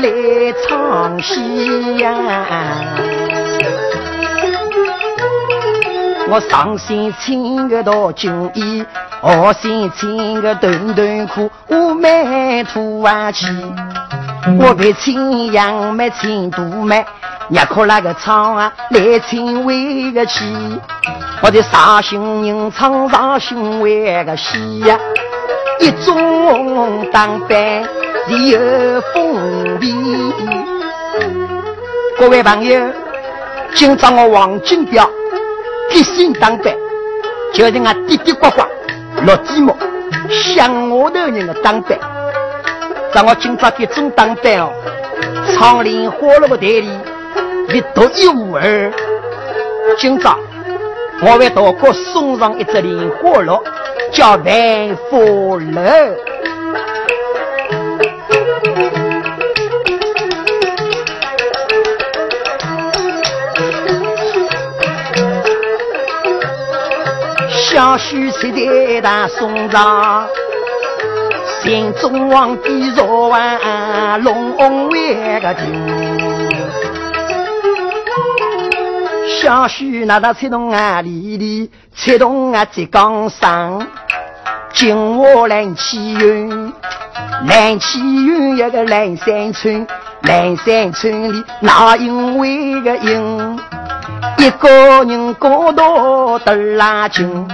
来唱戏呀。我上身穿个大军衣，下身穿个短短裤，我没土啊气。我别穿羊没穿肚麦，也可那个唱啊来穿为个气。我的杀心人唱杀心为个戏呀，一种当扮有风味。各位朋友，今朝我王金彪。一心当班，就是俺滴滴呱呱落寂寞，想我的人的当班。让我今朝给总当班哦，长林花落的台里一独一无二。今朝我为大哥送上一只莲花落，叫万福楼。小婿吃的大送上，心中望帝若万龙为个听。小婿那他吃动啊里里，吃动啊浙江省，金华蓝旗云，蓝旗云一个蓝山村，蓝山村里那因为个因，一个人高到得拉近。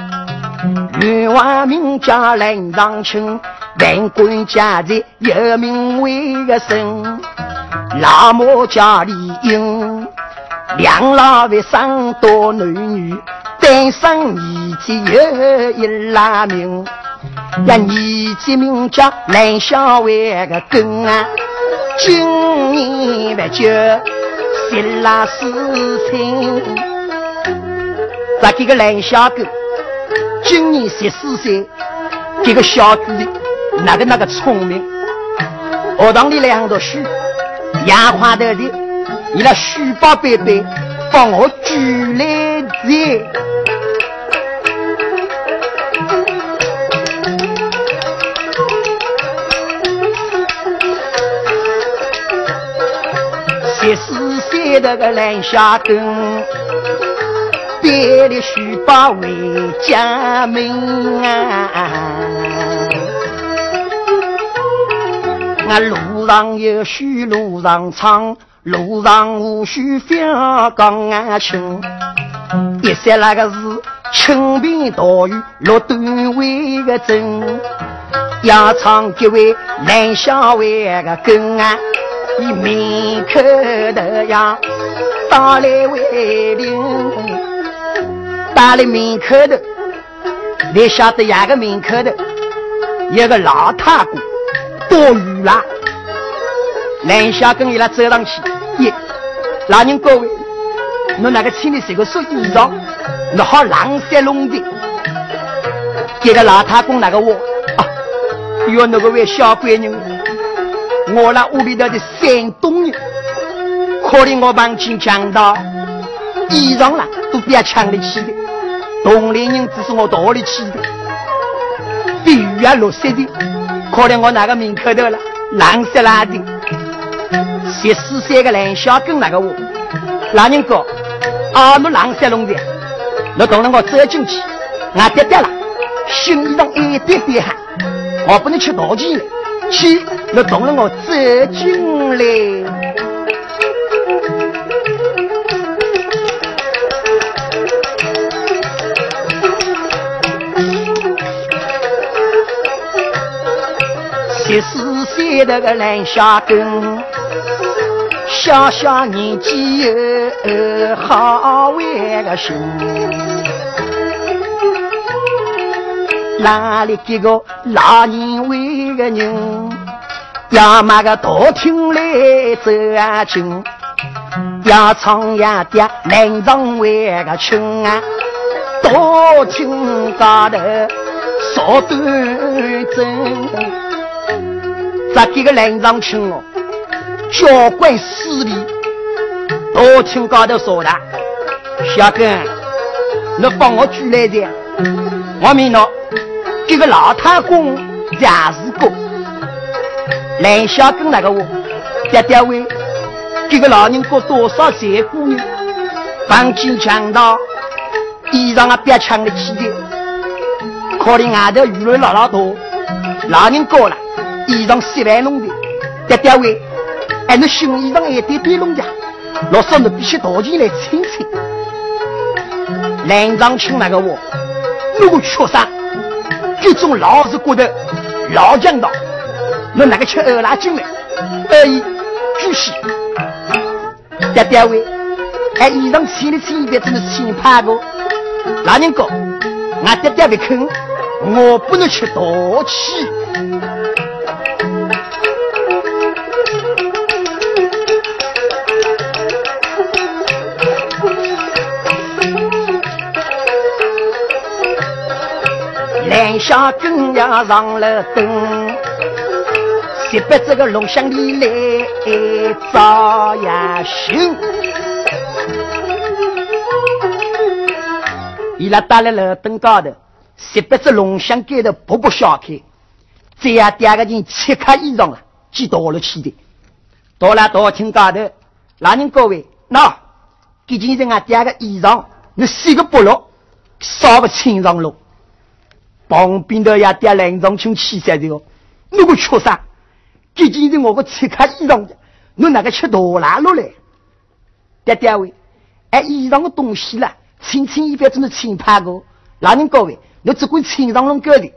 女娃名叫林长青，万官家在有名为个生。老母叫李英，两老为生多男女，单生儿子有一拉名。一儿子名叫蓝小伟个根啊，今年不久十拉四岁，咱这个蓝小狗。今年十四岁，这个小子那个那个聪明，学堂里两读书，杨花的的，你那书包背背，帮我举来在。十四岁那个蓝小狗。带的书包回家门啊！我路上有书，路上唱，路上无须 fjall 讲啊清。一说那个是清贫大雨落段位个真，要唱几位南小位个根啊，你门口的呀，打来为邻。打了门口的，你晓得哪个门口的？有个老太公多雨啦，南下跟伊拉走上去，耶，老人各位，侬那个请你谁个说衣裳？侬好狼山龙的，这个老太公那个我啊，哟那个位小闺女，我那屋里头的山东人，可怜我帮亲讲到衣裳啦，都不要抢得起的。同龄人只是我道里去的，比雨啊落雪的，可怜我那个门口头了，蓝色拉的，十四岁个蓝小跟那个我，老人哥，啊，侬蓝色龙的，侬同着我走进去，俺跌跌了，心里头一点点寒，我不能去道歉，去，侬同着我走进来。十四岁那个蓝小根，小小年纪有好为个心，哪里几个老年为个人，要买个大厅来走啊亲，要唱呀爹南昌为个亲啊，大厅高头少端正。咱这个南昌村哦，交关势力，大厅高头说的，小根，你帮我举来的，我明侬，这个老太公也是个。兰小跟那个我，爹爹喂，这个老人过多少岁姑娘，房间强盗，衣裳啊别抢得起的，可怜外头雨水老老多，老人过了，衣裳洗完弄的，爹爹喂，哎，那新衣裳还点点弄的，老少你必须掏钱来清清。兰长青那个我，如果缺啥，这种老是觉得老讲道。我那个吃二辣精嘞，二姨巨细，爹爹喂，还衣裳穿的穿一遍，真的是新怕过。老人讲，俺爹爹不肯，我不能吃淘气。两下更要上了灯。一把这个龙箱里来照呀行，伊拉打来了灯高头，十八只龙箱盖头噗噗小开，这样第二个人切开衣裳了，挤到了去的。到了大厅高头，老人各位，那毕竟是俺第二个衣裳，你洗个不落，烧不清上路。旁边的呀，爹两张请起身的哦，如果缺啥？毕竟是我个切开衣裳的，侬哪个吃多拉落来？爹爹喂，哎，衣裳的东西了，轻轻一边怎么轻拍个？老人各位，侬只管轻上龙哥的。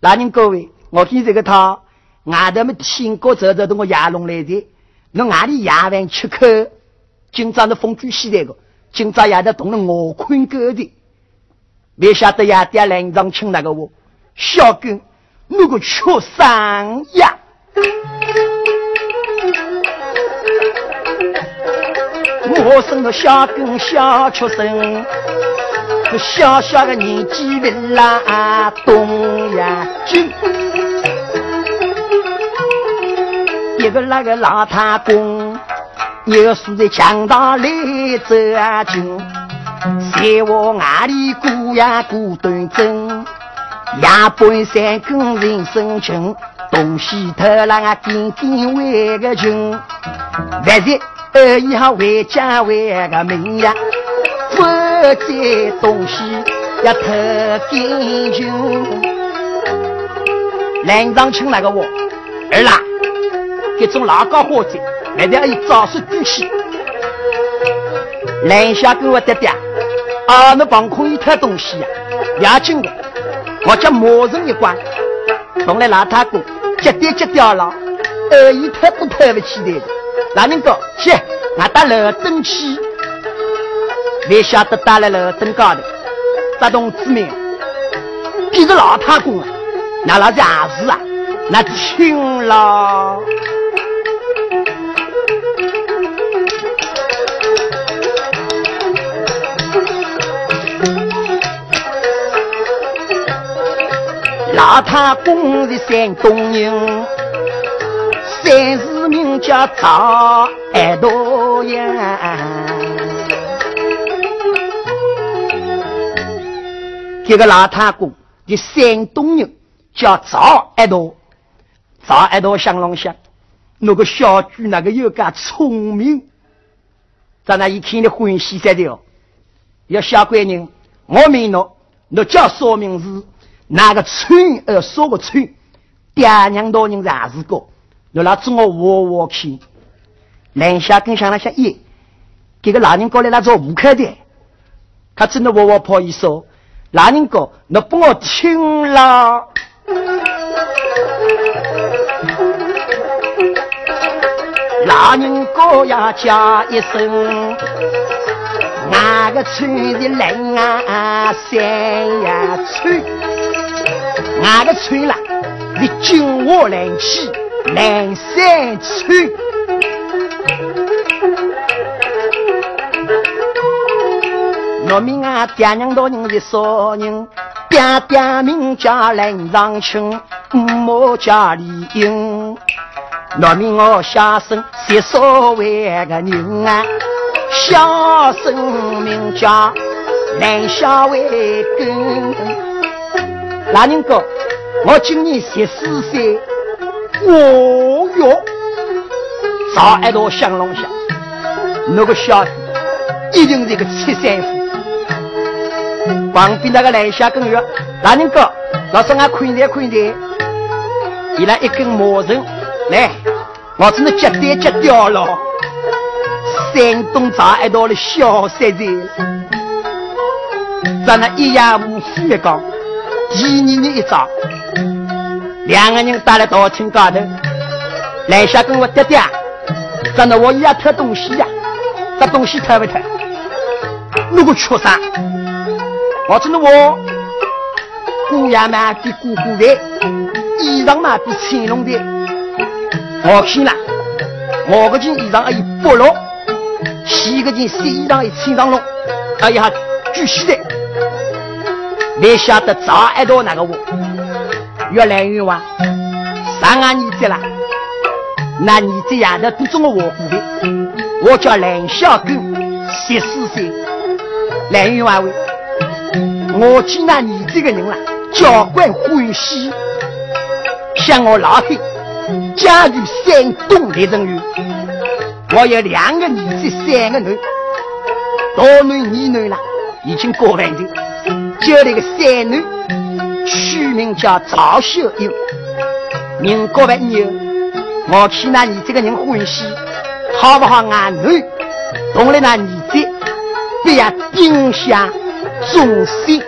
老人各位，我听这个他外头么听过走走的我牙龙来的，侬外里牙饭吃口，今朝的风卷西来个，今朝也得动了我困哥的，没晓得呀？爹两张请那个我，小根那个缺三呀？我生个小根小出生，小小的年纪不拉东呀军，一个那个老太公，又是在强盗里走啊军，在我眼里过呀过端正，夜半三更人生情。东西偷懒啊，点点为个穷，万日二姨好回家为个命呀，不借东西要偷点穷。连长请那个我儿啦，这种老高伙计，一定要以招式举起。连下跟我爹爹，啊，那帮空一偷东西呀，押紧的，我叫磨人一关，送来老太公。接点接掉了，二姨太不抬不起来的。老人家，去，俺打楼灯去，没晓得打了楼灯高头，发动子民，逼着老太公啊，那老子也是啊，那轻了。老太公是山东人，三字名叫赵爱多呀。这个老太公的山东人叫赵爱多，赵爱多想啷想？那个小猪那个又个聪明，在那一天的欢喜在的哦。要小官人，我问侬，侬叫啥名字？那个村呃，说个村，爹娘多人还是个，你来做我窝窝去。南下跟上那些一，这个老人过来那做五块的，他真的窝窝跑一说，老人哥，你帮我听了。老人哥呀叫一声，那个村的人啊山呀村。俺个村啦，你金华南起南山村，农民啊，爹娘多人的少人，爹爹名叫林长青，母叫李英。农民我小声写所谓个人啊，小声名叫南小为根。老人哥，我今年十四岁，我哟，早一道香龙下，那个小子一定是个七三夫。旁边那个来下跟月，大人哥，老师俺看点看点，伊拉一根毛绳，来，我真的接单接掉了。山东早一道的小山子，在那一夜无事的讲，第二年一早。两个人打在大厅高头，来下跟我爹爹，真的我也偷东西呀，这东西偷不偷？那个畜生！我真的我姑爷嘛比姑姑的，衣裳嘛比乾隆的，我看了，我个件衣裳而已剥落，洗个件新衣裳一穿上了，哎呀，巨细的，没晓得早一道那个我。越来越晚，上俺儿子了，那儿子丫头都这么我过的。我叫蓝小狗，十四岁。蓝员外喂，我见那儿子个人了，交关欢喜，向我老黑，家住山东雷城县。我有两个儿子，三个女，大女二女了，已经过完的，就那个三女。取名叫曹秀英，民国八年，我看那你这个人欢喜，好不好？啊女同了那儿子，不要丁香忠心。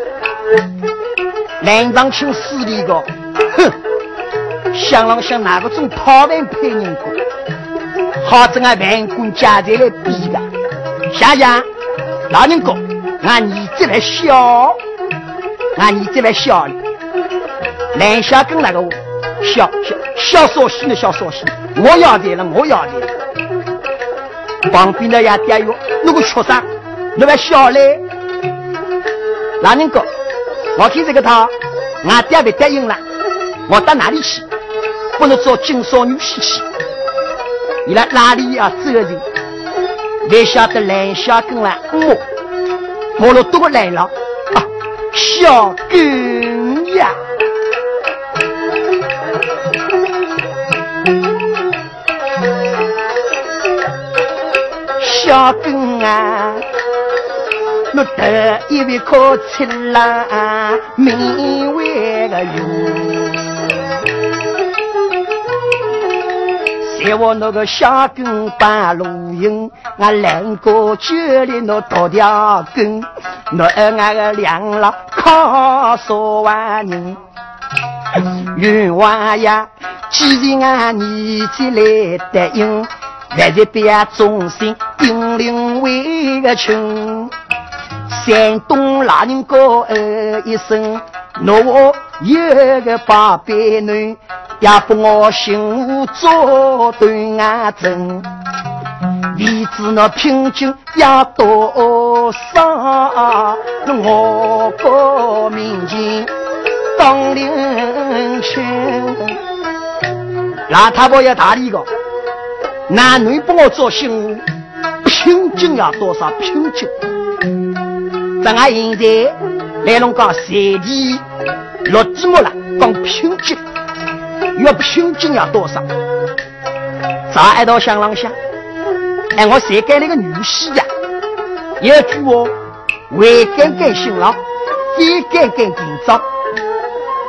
南昌请司令个，哼，想啷想哪个种讨饭配人过？好整俺万官家财来比的，想想老人家，俺儿子来笑，俺儿子来笑哩。南下跟那个笑笑笑少西的笑少西，我要的了，我要的。旁边的呀爹哟，那个畜生，那个小嘞？哪能搞，我看这个他，俺爹被答应了，我到哪里去？不能做金少女婿去。你来哪里呀？走人，才晓得南下跟了我，我了多来了，小根呀！小根啊，我得一位可吃啦，名为个有。在我那个小根半路营，俺两个酒里那多条根，我俺个两老靠啥万人？冤枉呀！既然俺年纪来答应。还是别忠心，顶领为个亲。山东老人高一声，我有个八百女，也不我心无做对眼针。你知那平均要多少？我个民警当领亲，邋遢婆要大力个。男女帮我做新物，平均要多少？平均？咱俺现在来龙讲三地六字幕了，讲平均，要平均要多少？咱一道香浪想？哎，我谁干那个女婿呀？有句话，为干干新郎，非干干紧张。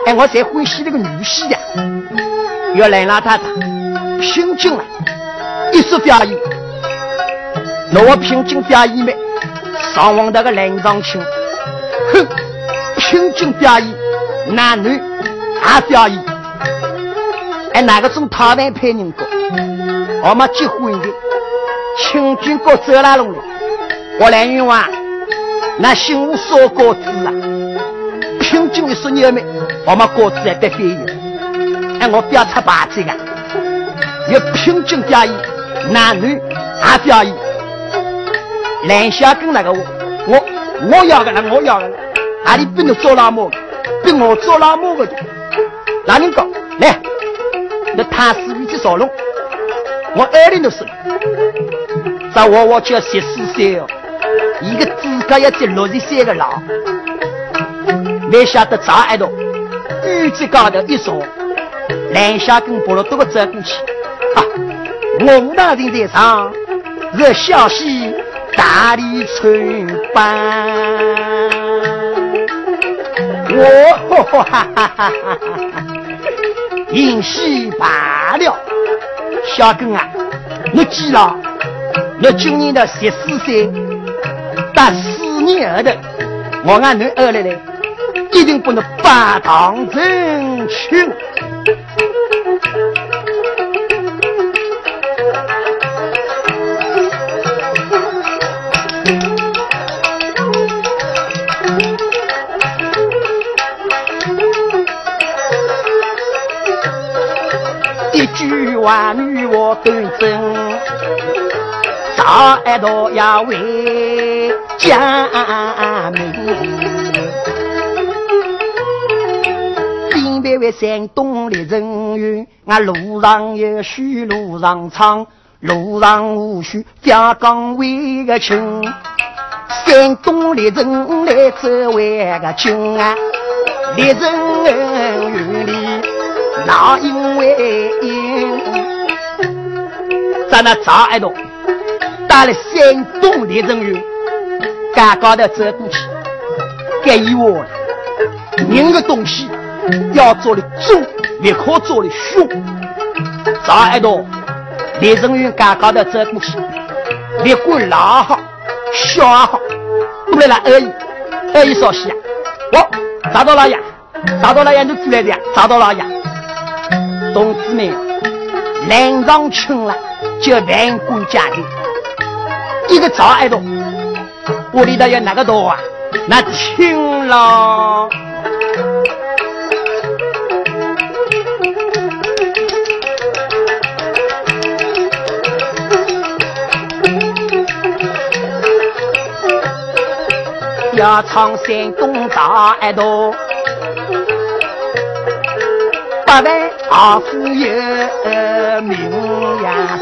哎，我才欢喜那个女婿呀？要来让他平静了。一说表演，那我平静表演没？上网那个蓝长青，哼，平均表演，男女也表演。哎，哪个种讨饭配人过？我们结婚的，清军过走哪路了？我来云话，那新屋烧果子啊，平均一说你们，我们果子还得便宜。哎，我不要出牌子啊，要平均表演。男女也表演，蓝小跟那个我，我我要个了，我要个了，哪里不能做老母？比我做老母的，哪能讲？来，那他是一只少龙，我二零多岁，这我我叫十四岁哦，一个资格要只六十岁的老，没晓得咋挨着，女子高头一坐，两下跟菠萝都个走过去。啊，我大人在上，是小溪大理春班。我哈哈哈哈哈哈！银戏罢了，小根啊，你记了，你今年的十四岁，打四年后头，我俺侬二奶奶，一定不能把堂成亲。万女我端正，早爱到要为家门。分别为山东的人员，俺路上有许路上唱，路上无需家岗为个亲。山东的人来走为个亲啊，烈人园里那因为。在那早一道，到了山东的人员，刚刚的走过去，给我了。人的东西要做的重，也可做的凶。早一道，李人员刚刚的走过去，别管老好，小好，都来了而已。而已说西啊，我找到了呀，找到了呀，你出来的呀，找到了呀，同志们，南上请了。就万贯家庭，一个早挨多，屋里头有哪个多啊？那亲了，要唱山东大爱多，八万二夫有名呀。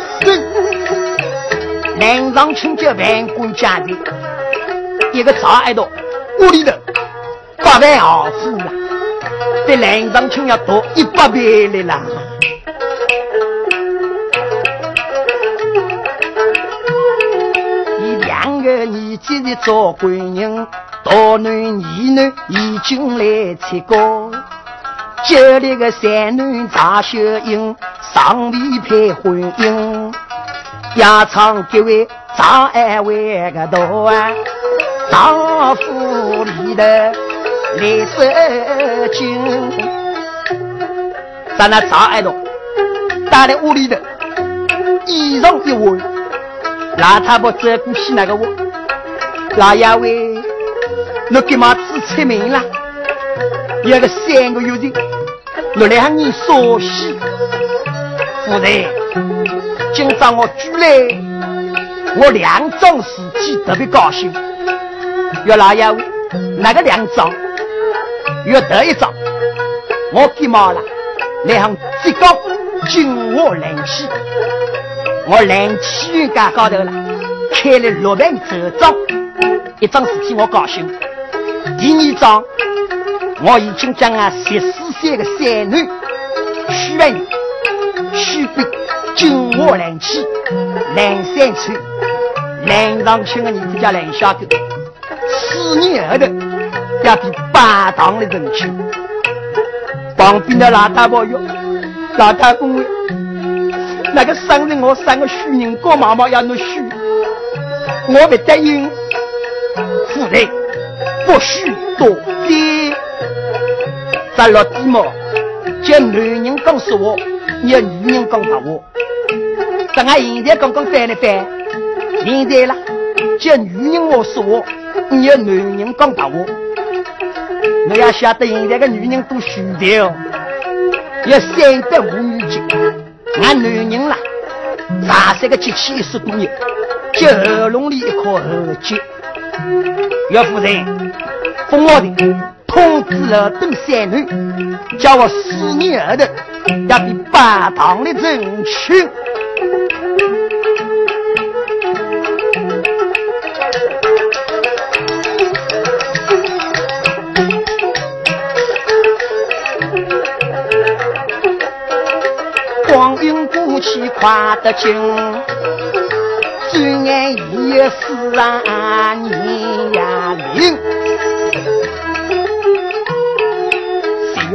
南上请教万贯家的，一个早挨到屋里头八万二夫啊，比南上请要多一百倍的啦。你两个年纪的做官人，大男二男已经来七个，就那个三男查秀英，上里配婚姻。压唱各位张安为个多啊，丈夫里头来受惊，在那张安多，待在屋里头，衣裳一换，老太婆走过去那个我，老爷喂，你干嘛只出门了？有个三个月的，我来喊你说戏，夫人。今朝我举来，我两桩事体特别高兴。岳老爷，哪个两桩？岳头一桩，我给忙了，来向浙江金华兰溪，我兰溪园街高头了，开了六万走庄，一桩事体我高兴。第二桩，我已经将啊十四岁的三女许完，许给。金华兰溪，兰山村，兰上村的儿子叫兰小狗，四年后头要比八堂的人去。旁边的老太婆哟，老太公，那个生日我生个许人过妈妈要侬许，我不答应。夫人不许多，咱落地嘛，叫男人讲实话，要女人讲白话。咱俺现在刚刚翻了翻，现在啦，叫女人我说话，你要男人讲大话。你要晓得现在的女人多虚的哦，要三得五女精。俺男人啦，茶三个机器一十多年，就喉咙里一颗喉结。岳夫人，封我的通知了等三男，叫我四年后头也比八堂的争取。光阴过去快得紧，转眼已是二年。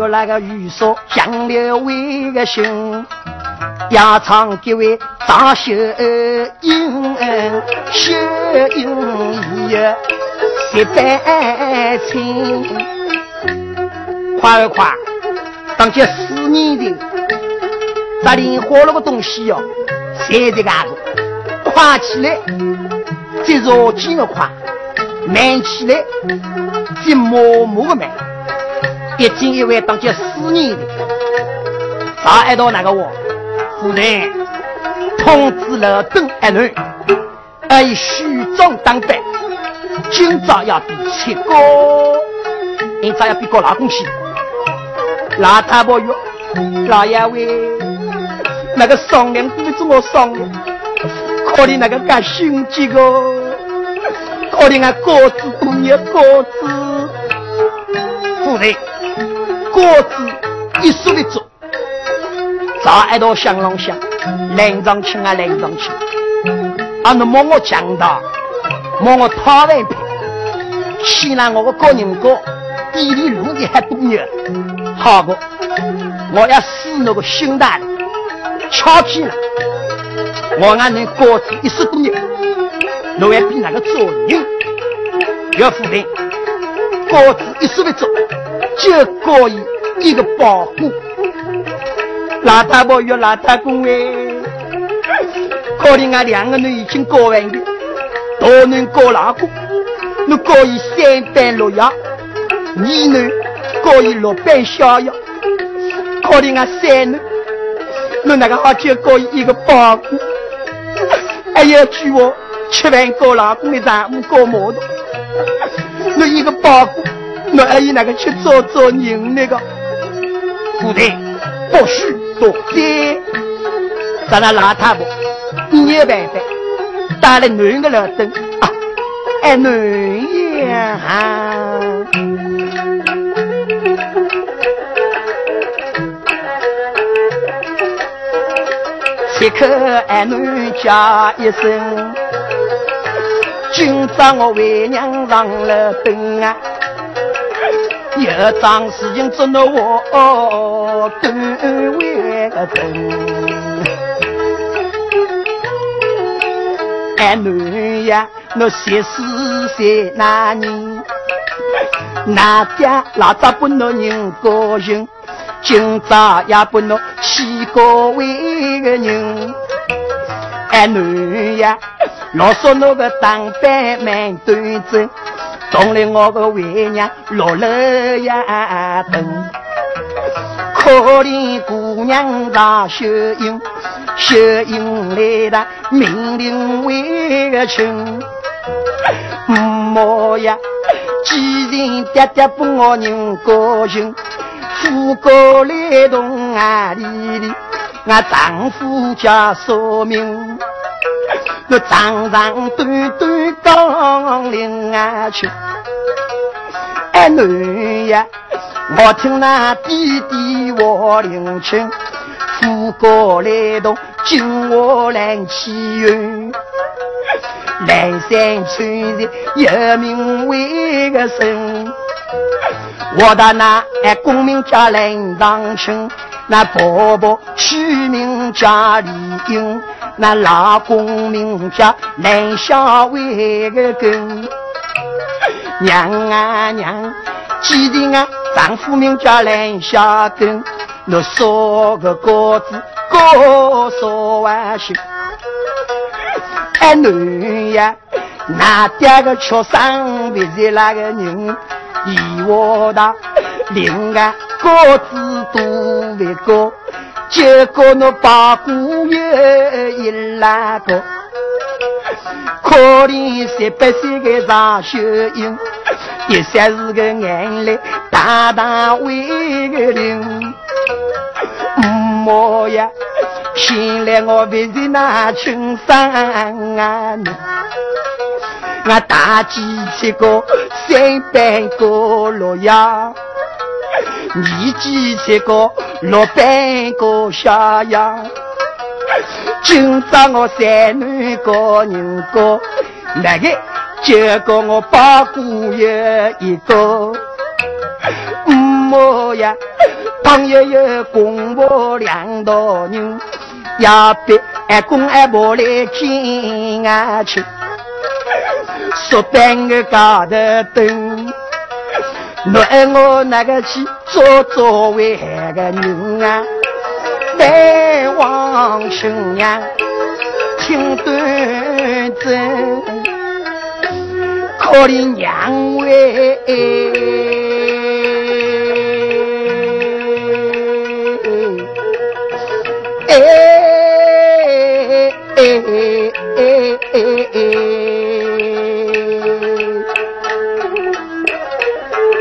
那个玉说江流为个心？压唱几位张秀英，秀英已有十百千，快快！当这四年的，咱连活了个东西哟，谁这个快起来，这绕几个快；慢起来，这默默个慢。毕竟因为当家四年的，咋挨到那个我？夫人通知了邓二女，以虚装当班，今朝要比七个，今朝要比个老公去。老太婆哟，老爷喂，那个商量不是我商量，可怜那个干心急个，可怜俺果子多年果子，夫人果子一说的做。早一道香龙香，冷上去啊冷上去，啊那摸我强大，摸我讨完皮，先让我个高人哥地里路的还多牛，好个，我要死那个心大的，巧皮了，我俺能高子一十多年，侬还比那个做人，要夫人，高子一十的做，就可以一个保护。老太婆与老太公哎，可怜俺两个人已经过完的，大人过老公，你可以三班六药，二女可以六班逍遥，可怜俺三女，你那个好就可以一个包谷，还要娶我吃饭过老公的丈夫过毛的，你一个包谷，你还有那个去做做人那个，夫人不许。多谢，咱那老太婆，你有办法，打了男的老灯啊，哎，男呀，切口哎男叫一声，今朝我为娘上了灯啊。有桩事情做了我单位个人，哎女呀，我十四岁那年，那家老早不能人高兴，今朝也不能起高位个人，哎女呀，老说那个当班蛮端正。送来我个为娘落了呀等，可怜姑娘长秀英，秀英来了命令为个亲，莫呀，既然爹爹不我人高兴，夫过来同啊里里，俺丈夫家说明。我长长短短刚领啊去，哎女呀，我听那弟弟我领情，富过来动金我来起运，南山村的有名为个神，我的那哎公名叫林长青，那婆婆取名叫李英。那老公名叫蓝小伟个根，娘啊娘，记得啊，丈夫名叫蓝小根，那烧个果子高烧万岁。哎女呀，那爹个出生为是那个人，以我的另外果子多为高。结果那八姑有一拉个，可怜十八岁的张秀英，一下是个眼泪大大为个灵。莫呀，现来我为是那青山啊，我大几七个三百个洛阳。你几千个落半个下呀？今朝我三女个人过，那个结果我八姑爷一个，么呀？朋友有公婆两道人，要别爱公爱婆来见俺亲，说半个高头灯，我我那个去做做为个人啊。难忘情呀，听端正，可怜娘为哎哎哎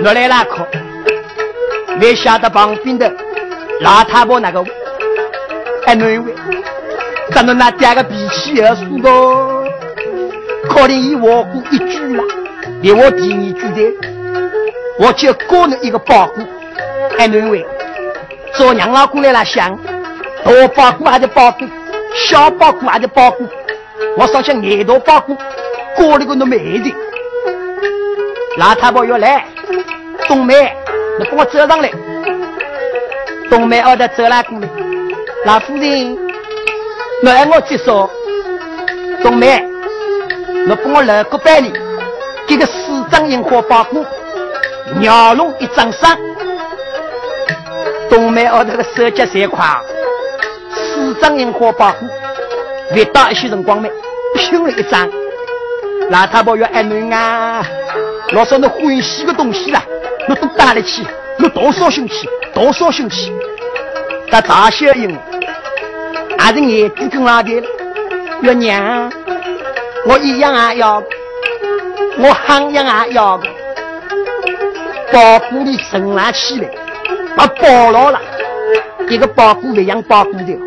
我来拉客，没晓得旁边的老太婆那个。还能为，咱们那点个脾气也是个，可能以我过一句了，连我第二句的，我就个人一个包谷，还能为，做娘老姑来了想，大包谷还是包谷，小包谷还是包谷，我上想眼大包谷，过了个那没的，老太婆要来，冬梅，你跟我走上来，冬梅二的走了过来。老夫人，你爱我介绍，冬梅，你给我来个百里，给个四张樱花包裹，鸟笼一张伞。冬梅我，这个手脚三快，四张樱花包裹，越到一些辰光没，拼了一张。老太婆要爱侬啊，老少你欢喜的东西啦，我都带来去，我多少兴趣，多少兴趣，这大小樱。还是眼睛更老的，月娘，我一样啊要，我喊样啊要，包谷里生拉起来，把包牢了，一个包谷一样包谷的，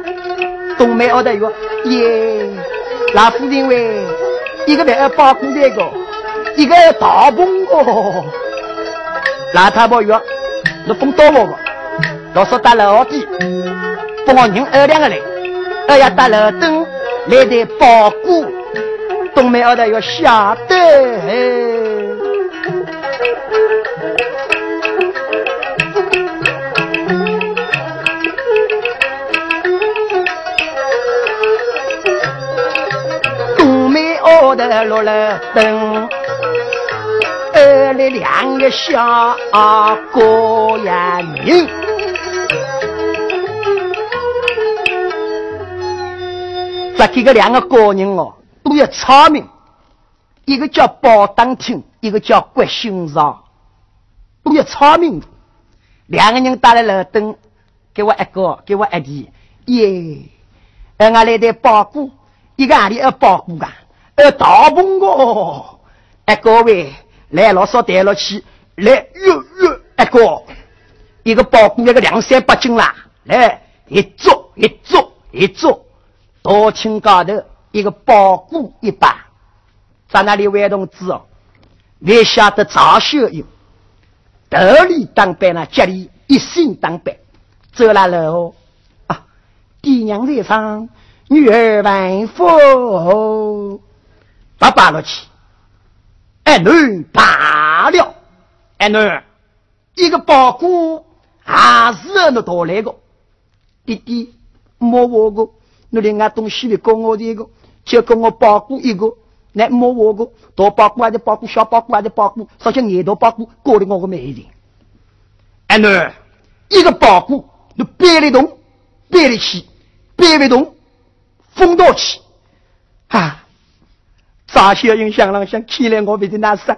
东北二的哟，耶，老夫人喂，一个要包谷的个，一个大棚个，老太婆哟，你风多我个，老说打老弟，帮我人二两个来。我要打楼灯来的包谷，东门后头要下得。东门后头落了灯，二来两个小姑呀人。这个两个高人哦，都要聪明。一个叫包当听，一个叫郭欣赏，都要聪明。两个人打了楼灯，给我一个，给我一弟，耶！俺来的包谷，一个里要包谷啊，呃，大棚个，哎，各位来老少带了去，来哟哟，一个，一个包谷那个两三百斤啦，来一坐一坐一坐。大厅高头一个包谷一把，在那里玩同志哦，你晓得赵秀英，头里当班呢，家里一心当班，走了楼啊，爹娘在上，女儿万福，把扒了去，哎女罢了，哎女一个包谷还是那多来个，弟弟摸我个。你另外东西里跟我的一个，就跟我包谷一个，来摸我个大包谷还是包谷，小包谷还是包谷，首先眼大包谷过了我个妹子。哎喏，一个包谷，你背得动，背得起，背不动，风到起。啊，张小英想了想，看来我被人那杀。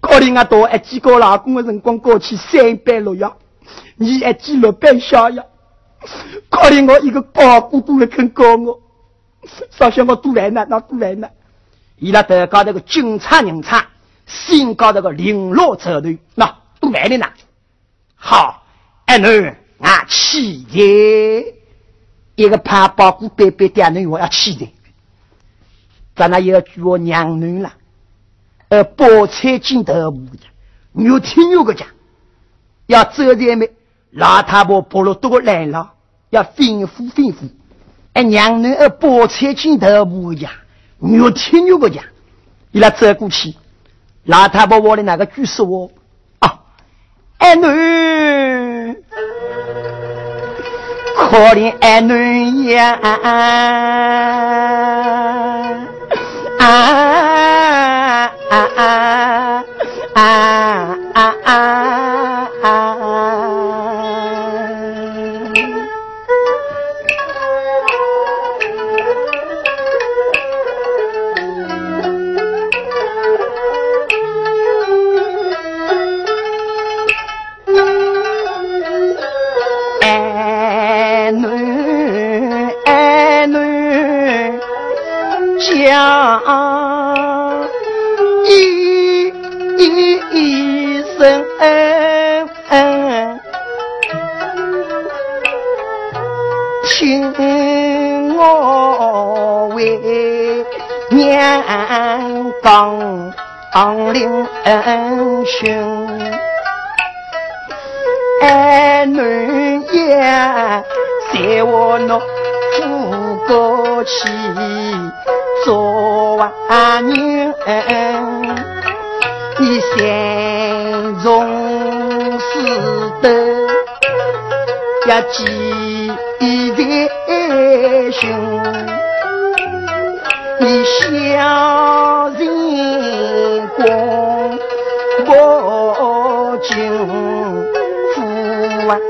可怜我多一几个老公的辰光过去三百六月，你一记六百逍遥。可怜我一个包谷都来肯告我，少想我多来呢，那多来呢。伊拉得搞那个警察人差，先搞那个零落车队，那都来了呢。好，哎囡啊，起的，一个怕包谷背背点囡我要起的。咱那要叫我娘囡了，呃，包菜金头部的，牛听牛个讲，要走在没，老太婆婆罗多来了。要吩咐吩咐，哎，娘们儿包菜镜头不一样，越听越不讲。伊拉走过去，老太婆窝里那个举手哦，啊，哎囡，可怜哎囡呀，啊啊啊啊啊啊啊啊！讲一一声，听我为娘讲领训，儿女也在我那父过去。做娃女，你心中是的要记在心，你小人光不敬父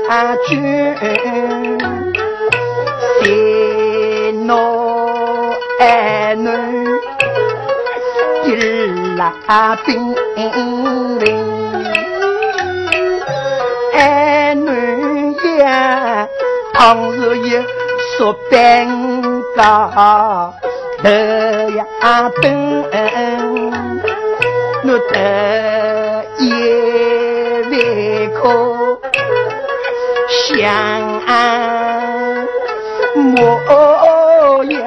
啊君，一拉兵临，儿女呀，倘若有说兵高头呀等，我得一万颗香莫呀。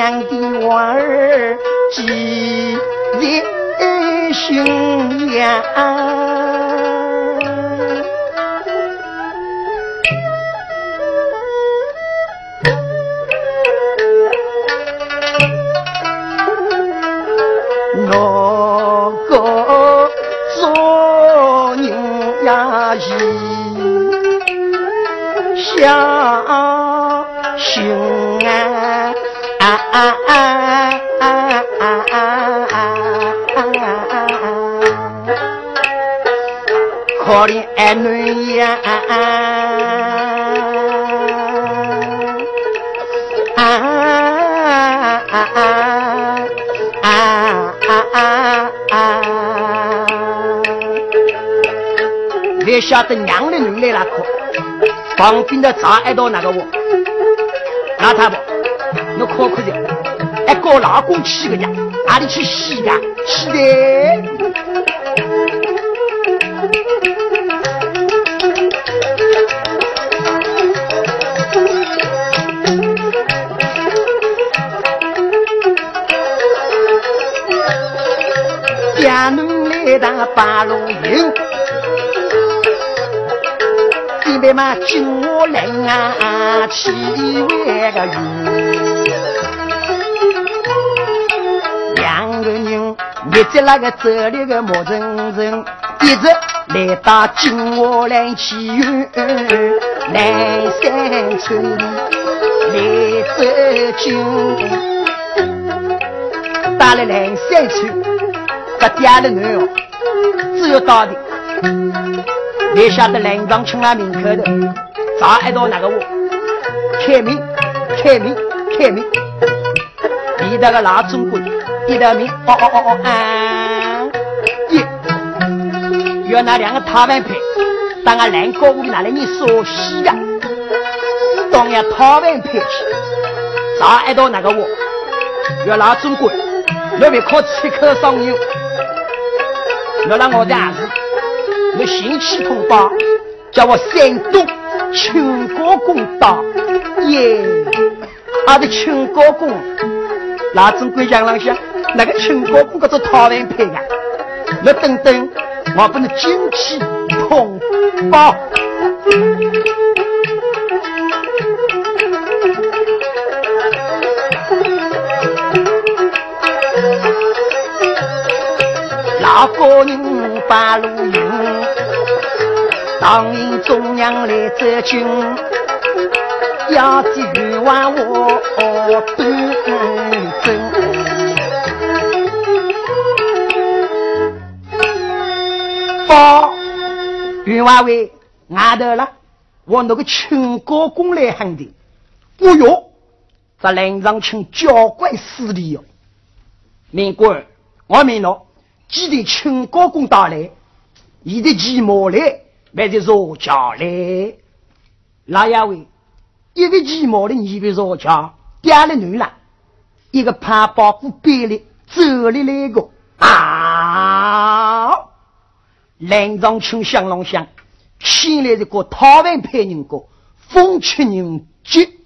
娘的娃儿记在心呀。晓得娘的女来了可。旁边的茶挨到那个我，老太婆，你看看的，哎，搞老公去个呀？哪里去洗呀？洗的。家奴来打八路营。别嘛，金我来啊，七万个月。两个人捏着那个这里个毛人人，一直来到金窝来起源，南山村里来走金，到了南山村，这点了人哦，只有到底。你晓得南庄请了门口的，早一到那个屋，开门，开门，开门，里头个老总管，一道门，哦哦哦哦啊！一，要拿两个套饭牌，当个南高屋拿来你烧西呀，当要套饭牌。去，早一到那个屋，要老总管，要别靠七口上油，要让我的儿子。我信息通报，叫我山东秦国公到耶，他的秦国公，老总归讲啷下，那个秦国公可是讨饭派呀。那等等，我不能精气通报。那个人把路，当引中央来走军，要子冤枉我端正。报冤枉为外头了，我那个秦高公来喊的，不哟，这林上请交关势力哟。民官，我明了。记得秦高公到来，你的骑马来，还是坐轿来？哪一位？一个骑马的，一个坐轿，嗲了女了，一个潘包袱背里走里来个啊！蓝长青相龙相，先来这个讨饭派人个风七人急，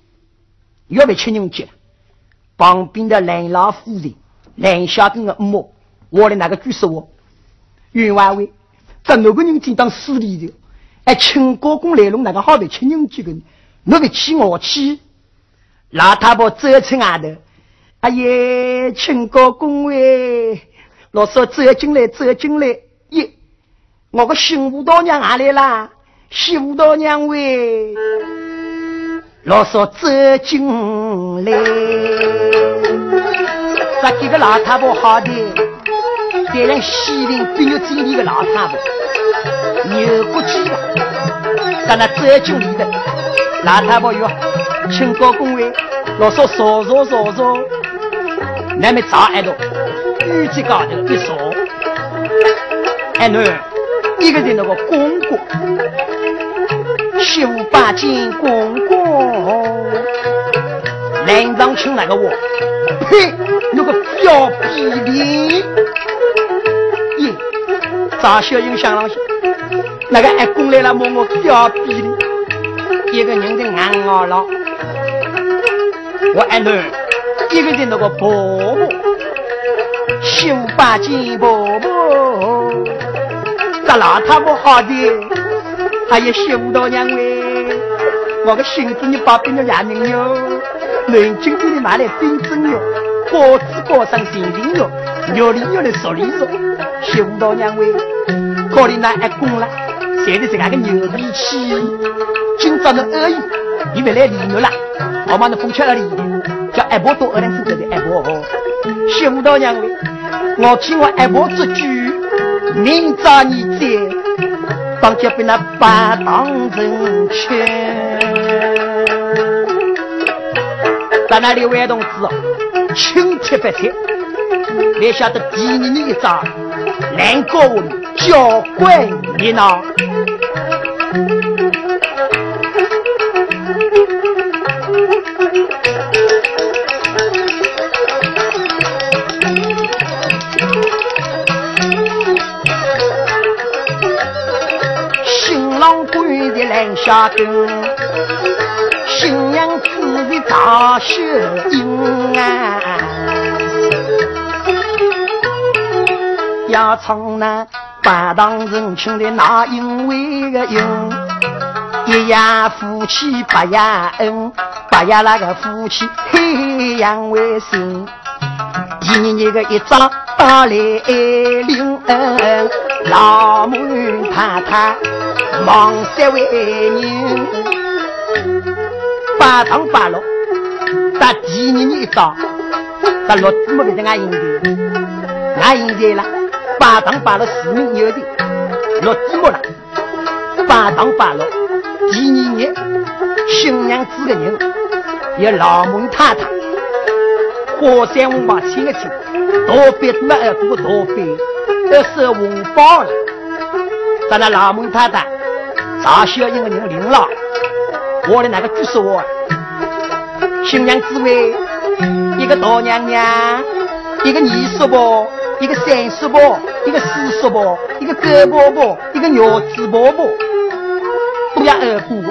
要被七人急了。旁边的蓝老夫人，蓝小兵的母。我的那个举手哦，冤枉为，这哪个人正当司礼的？哎，请高公来龙那个好的请人几个，那个气我气，老太婆走出外头，哎呀，请高公喂，老嫂走进来，走进来，耶，我个新舞蹈娘哪来啦？新舞蹈娘喂，老嫂走进来，这几个老太婆好的。在人西陵比较经历的老太婆，牛不鸡了，在那走进里头，老太婆哟，请高公位，老说坐坐坐坐，那么早挨到，玉子高头一坐，哎囡，一个人那个公公，十五八斤公公，南上请那个我，呸，那个表皮脸。张小英想了想，那个阿公来了，摸摸表皮里，一个人的眼熬了。我阿囡，一个人那个婆婆，十五八斤婆婆，这老太婆好的，还有十五多娘喂，我个孙子你把冰了两年哟，南京给你买来冰针哟，包子包上心心哟，肉里肉的熟里熟，十五多娘喂。可怜那阿公了，现在是俺个牛脾气，今朝的恶意，你别来理我了。我把那风吹了里，叫阿婆多二两子的阿婆。媳妇到娘喂，我听我阿婆这句，明朝你再当家被那八当人吃。在那里外同志，青天白天，你晓得第二年一早，难过我。教怪你呢？新郎官的来下灯，新娘子的大秀英啊，要从那。八当人请的那因为个因，一夜夫妻八夜恩，八夜那个夫妻黑阳为生。第二年个一张打来领恩，老母太太忙三位人，八当八落，打第二年一张，打落子没给人家赢的，俺赢的了。拜堂拜了四名有的，落寂寞了。拜堂拜了，第二年新娘子的人有老孟太太，火山红包亲一亲，大杯没二多大杯，二收红包了。咱那老孟太太查小英的人领了，我的那个举手我，新娘子为一个大娘娘，一个二叔伯。一个三叔婆，一个四叔婆，一个狗婆婆，一个鸟子婆婆，都要二姑。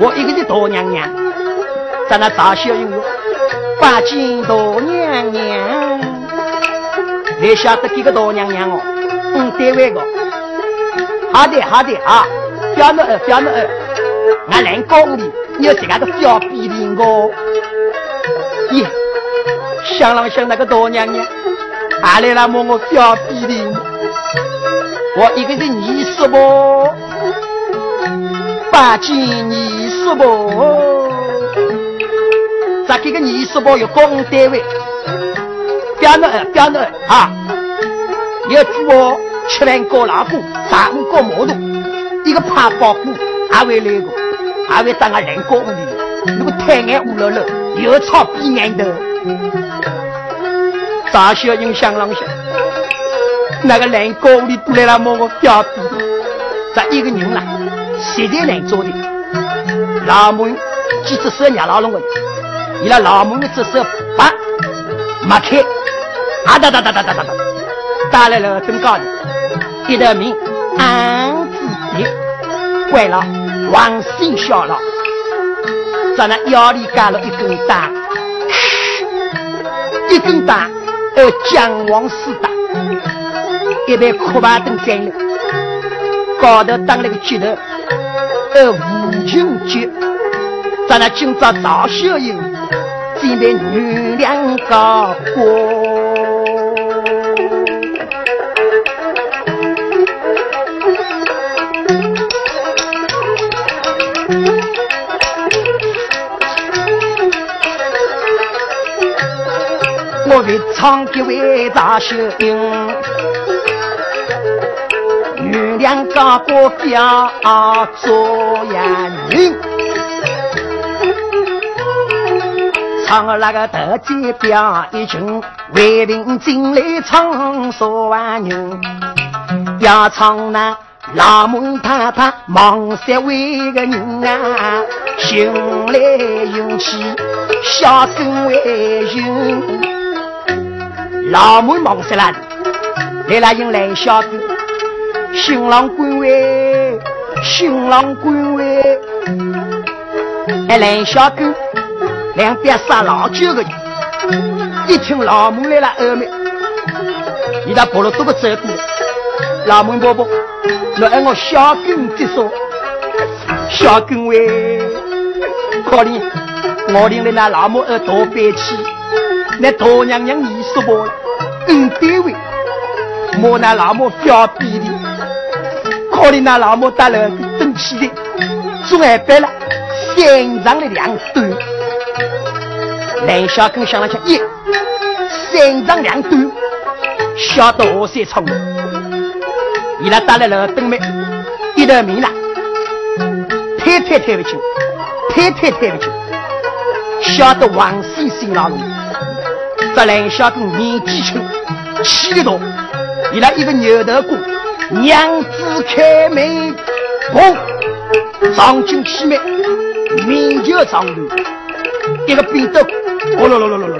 我一个是大娘娘，在那大小人哟，八斤大娘娘。你晓得几个大娘娘哦？嗯，单位个，好的好的啊，不要那不要那，俺来讲你，你要这样个小逼的我，耶，想啷想那个大娘娘，阿来那么我小逼的，我一个人二十不，八斤二十不，咋给个二十不要公单位？不要那不要那啊！要煮哦，吃完过老虎，上午过毛肚，一个怕包谷，还会来个，还会当个人工的。如果太爱乌了了，又吵鼻眼的，大小影响啷想？那个人工里都来了摸我表弟，这一个人啦，实在难做的。老母几只手捏老龙的，伊拉老母的只手把没开，啊哒哒哒哒哒哒哒。打来了登高的，一道名安子的，坏了，王心笑了，在那腰里夹了一根刀，一根刀，呃，姜王四大，一边哭把灯站了，高头当了个鸡头，呃，无情节，咱俩今朝赵小英，准备女两个过。为长吉为大秀英，月亮高过表做眼人，唱那个特技表一群，为民进来唱说万人，表唱那老母太太忙三位个人啊，心来勇气，笑声为人。老母忙死了，来了迎来小哥，新郎官位，新郎官位，哎，来小哥，两边杀老酒的人，一听老母来了二妹，伊拉跑了多个走过，老母伯伯，那按我小根接说，小根喂，可怜我领了那老母儿多悲气。那大娘娘你说过了，嗯，对位，莫那老母表逼的，可怜那老母打了生气的，总挨白了，身上的两端。蓝小根想了想，咦，身上两端，晓得我先冲，伊拉打来了灯妹，一头明了，太太太不清，太太太不清，晓得王先生老龙。这两小子年纪轻，气力大，伊拉一个牛头鼓，娘子开门，砰，上进气门，面就长头，一个扁豆，哦咯咯咯咯咯，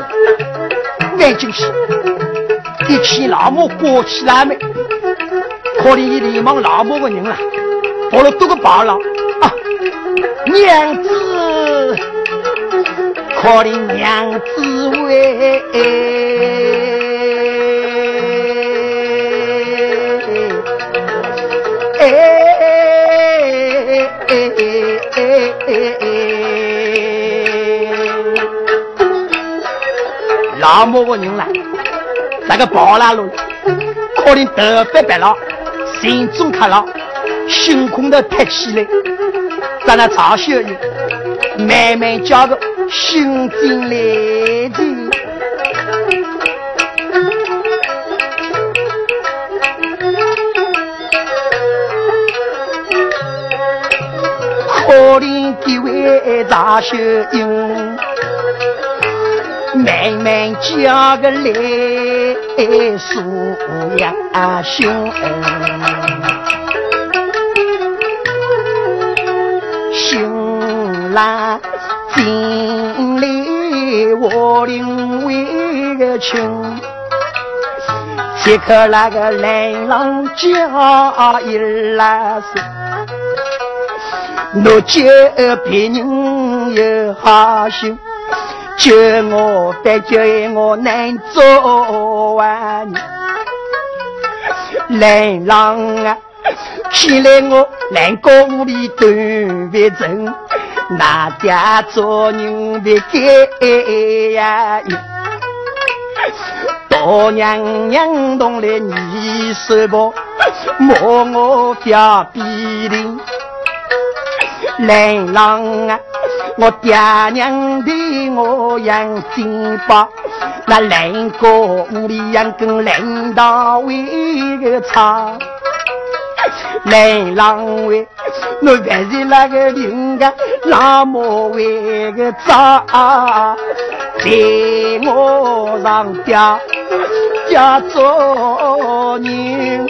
翻进去，一起老母过起来没？可怜伊连忙老母的人了，跑了多个跑了啊，娘子。可怜娘子喂，哎哎哎老母个人来，那个跑拉路，可怜头发白了，心中塌了，心空的抬起来，在那嘲笑你，慢慢叫个。心惊来的，可怜几位大秀英，慢慢嫁个来素雅兄，为个亲，此刻那个来郎家一来是，我救别人有好心，救我但救我难做完。来郎啊，起来我来高屋里端别针，那家做人别改呀。大娘娘同来你说不，莫我表比邻。来郎啊，我爹娘对我养金宝，那两个屋里养跟领导为个差。来郎喂，我还是那个灵个那么为个渣，在我上爹家做人，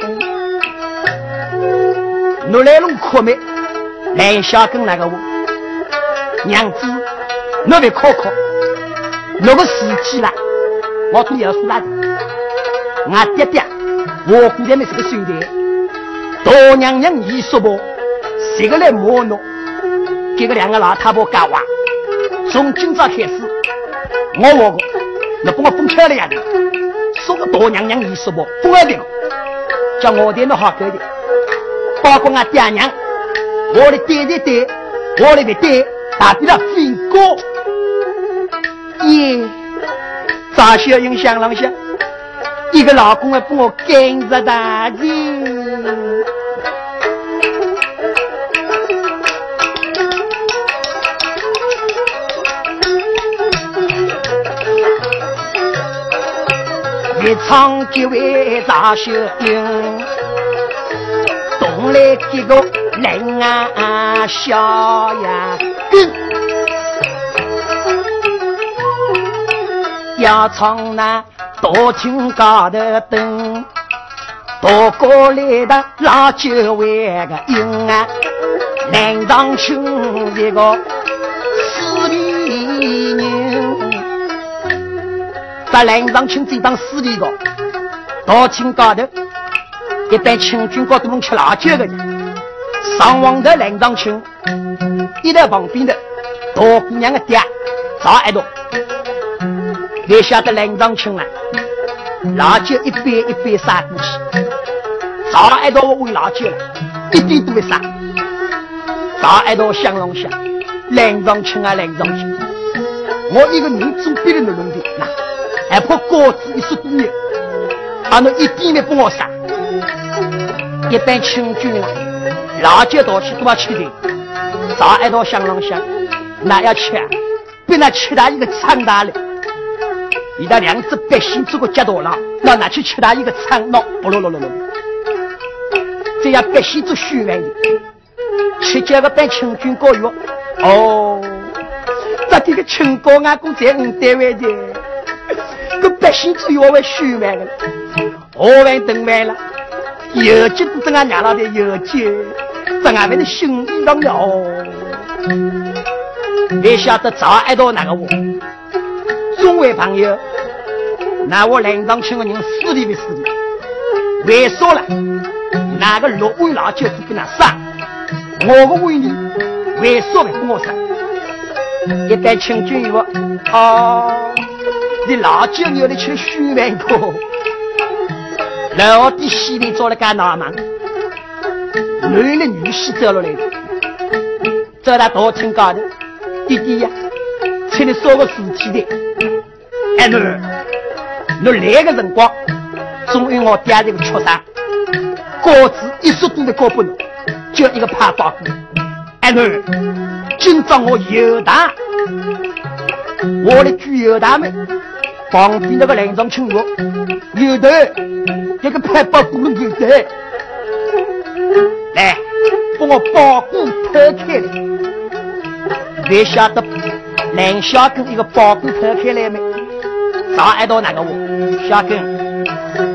我来弄苦没？来下跟那个我娘子，我来考考，我个时期了，我都要死了。俺爹爹，我姑娘们是个兄弟，大娘娘一说不，谁个来摸侬？这个两个老太婆讲话，从今朝开始，我我个，你把我封起来呀！说个大娘娘一说不，不要的，叫我爹那好搞的，包括俺爹娘。我的爹爹爹，我的爹爹，打的了飞哥，耶！咋小英想啷想？一个老公还帮我跟着大姐，一唱几位咋小影，动来几个。人啊笑呀，要从那大厅高头等，大过来的老九位个英啊，南昌村一个在南昌村这当司礼个，大厅高头一般清军高头能吃辣椒的人。上王的两张亲，一在旁边的大姑娘的爹赵爱多，你晓得两张亲啊？辣椒一杯一杯撒过去，赵爱多我喂辣椒了，一点都没撒。赵爱多想了想，两张亲啊两张亲，我一个人做别人的弄的，那还怕高子一十多年，啊那一点没帮我撒，一般清军了。辣椒到去都要吃的，大一道香囊香，那要吃，比那吃他一个长大了。你的两只百姓做个接刀郎，那拿去吃他一个长脑，不咯咯咯咯。这样百姓做虚伪的，吃这个办清军高药。哦，这这个清高阿公在我单位的，个百姓做药为虚伪的，喝完等完了，有几都跟俺娘老的有几。在俺们的心里上了，没晓得早爱到哪个我？中位朋友，那我领上请个人死里不死里？为啥了？哪个六位老舅子跟他杀？我个为你为啥不跟我杀？一旦请君说，哦，你老舅要你去许愿过，老弟心里做了个哪忙？男的女婿走了来，走到大厅高头，弟弟呀，请你说个事体的。哎，奴，奴来个辰光，终于我爹这个畜生，高子一十多的高不侬，叫一个怕大哥。哎，奴，今朝我有大，我的举有大门，旁边那个两张青罗，有的，这个怕大哥有的。来，把我包裹脱开来。别晓得蓝小根一个包裹脱开来没？上挨到哪个我？小根，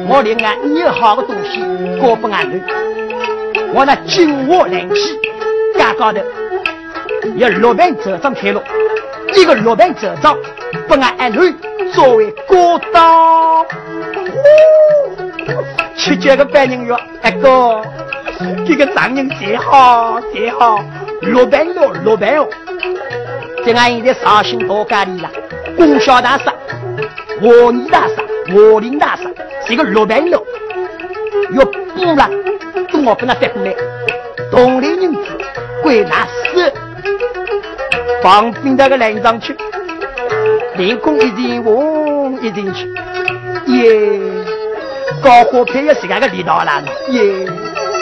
我另外你有好的东西，过不俺人。我那金窝蓝皮，架高头要六万折章开路，一个六万折章，不俺按人作为过刀。吃这个半人药，一个。这个丈人最好最好，六百六六百哦！这俺现在绍兴到家里了，供销大厦、和泥大厦、华林大厦，这个六百六，要补了，等我跟他翻过来。同龄人子归那死，旁边那个连长去，脸孔一定红一定去，耶，高火配也是那个领导了，耶，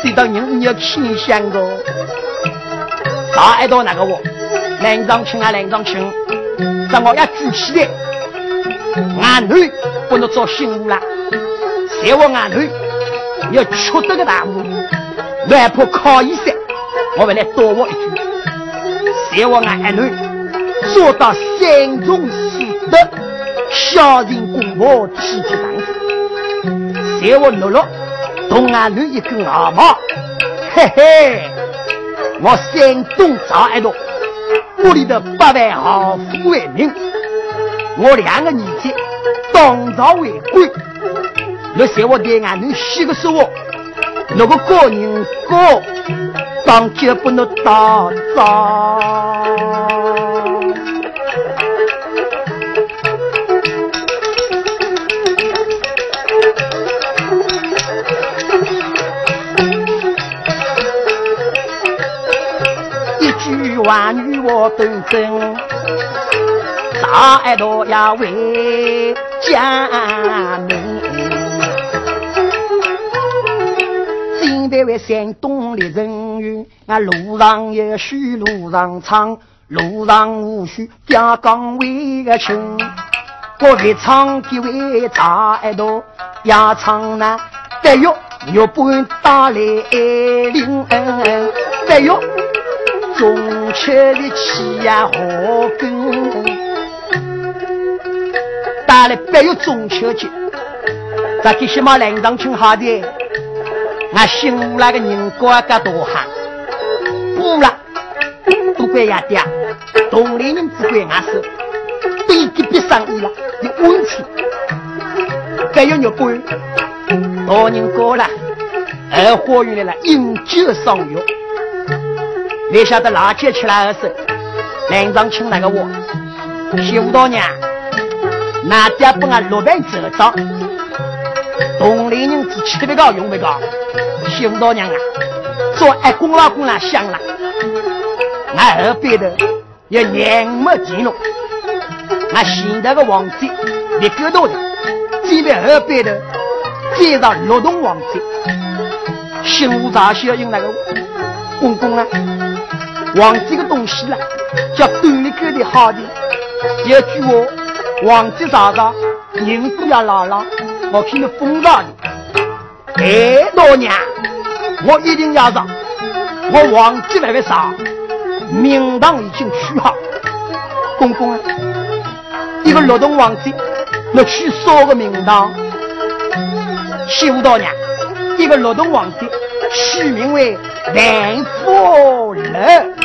这道人你要清香的。大爱到那个我，连长亲啊连长亲，让我要举起来，俺女不能做新妇了，在我俺女要出这个大雾。外婆靠一声，我们来多我一句。希望俺儿女做到三从四德，孝敬公婆，体贴丈夫。希望乐乐同俺女一根耳毛，嘿嘿，我山东赵爱多，屋里的八万豪富为民，我两个儿子当朝为官。那希望对俺女洗个手。那个高人高，当绝不能打仗。句话语我都真，大爱多呀为家门。这位山东的人员，啊，路上有许路上唱，路上无需吊岗位个亲。我一唱几位唱耳朵，呀唱那得哟，玉半打来铃，得哟，中秋的气呀好跟，打了八月中秋节，咱给什么领上请好的。俺新来个人过个多汉，不了，不怪呀爹，同龄人只怪俺是，背给别生意了，有问题，该要肉干，大人过了，二花园来了，饮酒赏月，你晓得哪天吃来的时候，连长请那个我，媳妇大娘，那爹把俺落班走到，同龄人只吃不高，用不高。媳妇老娘啊，做爱公老公啦香了，俺后边头要年没见了，俺现在个王子立个多的，这边后边头接上劳动王子，媳妇咋需要用那个公公啊？皇帝的东西了，叫锻炼个的好的，有句话，王子咋咋，人不要老了，我看你风大的。哎，老娘，我一定要上！我皇帝还没上，名堂已经取好。公公啊，一个劳动王子，那取少个名堂？媳妇大娘，一个劳动王子，取名为万福楼。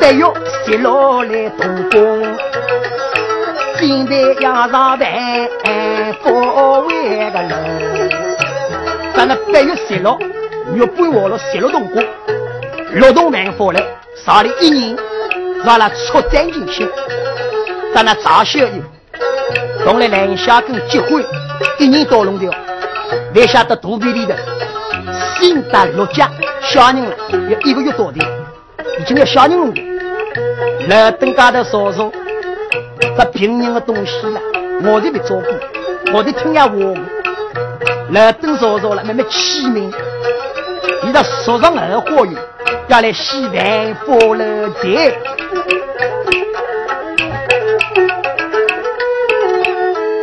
哎哟，接落来动工，现在要上万佛为个人。咱那八月十六，月半活了十六东宫，劳动万佛了，上了一年，让他出战进去。咱那张小友，同了两下跟结婚，一年到弄掉，留下的肚皮里的，新打六家小人了，要一个月多的，已经要小人弄的。来等家的嫂嫂，这平人的东西了，我就别照顾，我就听下话。来等嫂嫂了，慢慢起名，你的说上二花园，要来西万福乐节。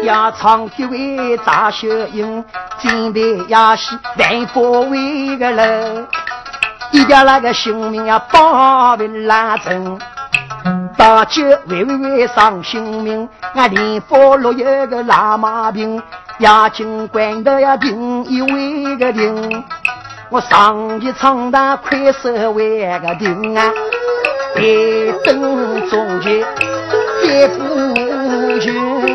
要唱几位杂秀英，今天要西万福为个乐，一家那个性命要保平拉成。大酒喂喂喂上性命，俺连佛落有个拉马兵，押进关头要定一位个定，我上一场大快手为个定啊，一等中间再不去。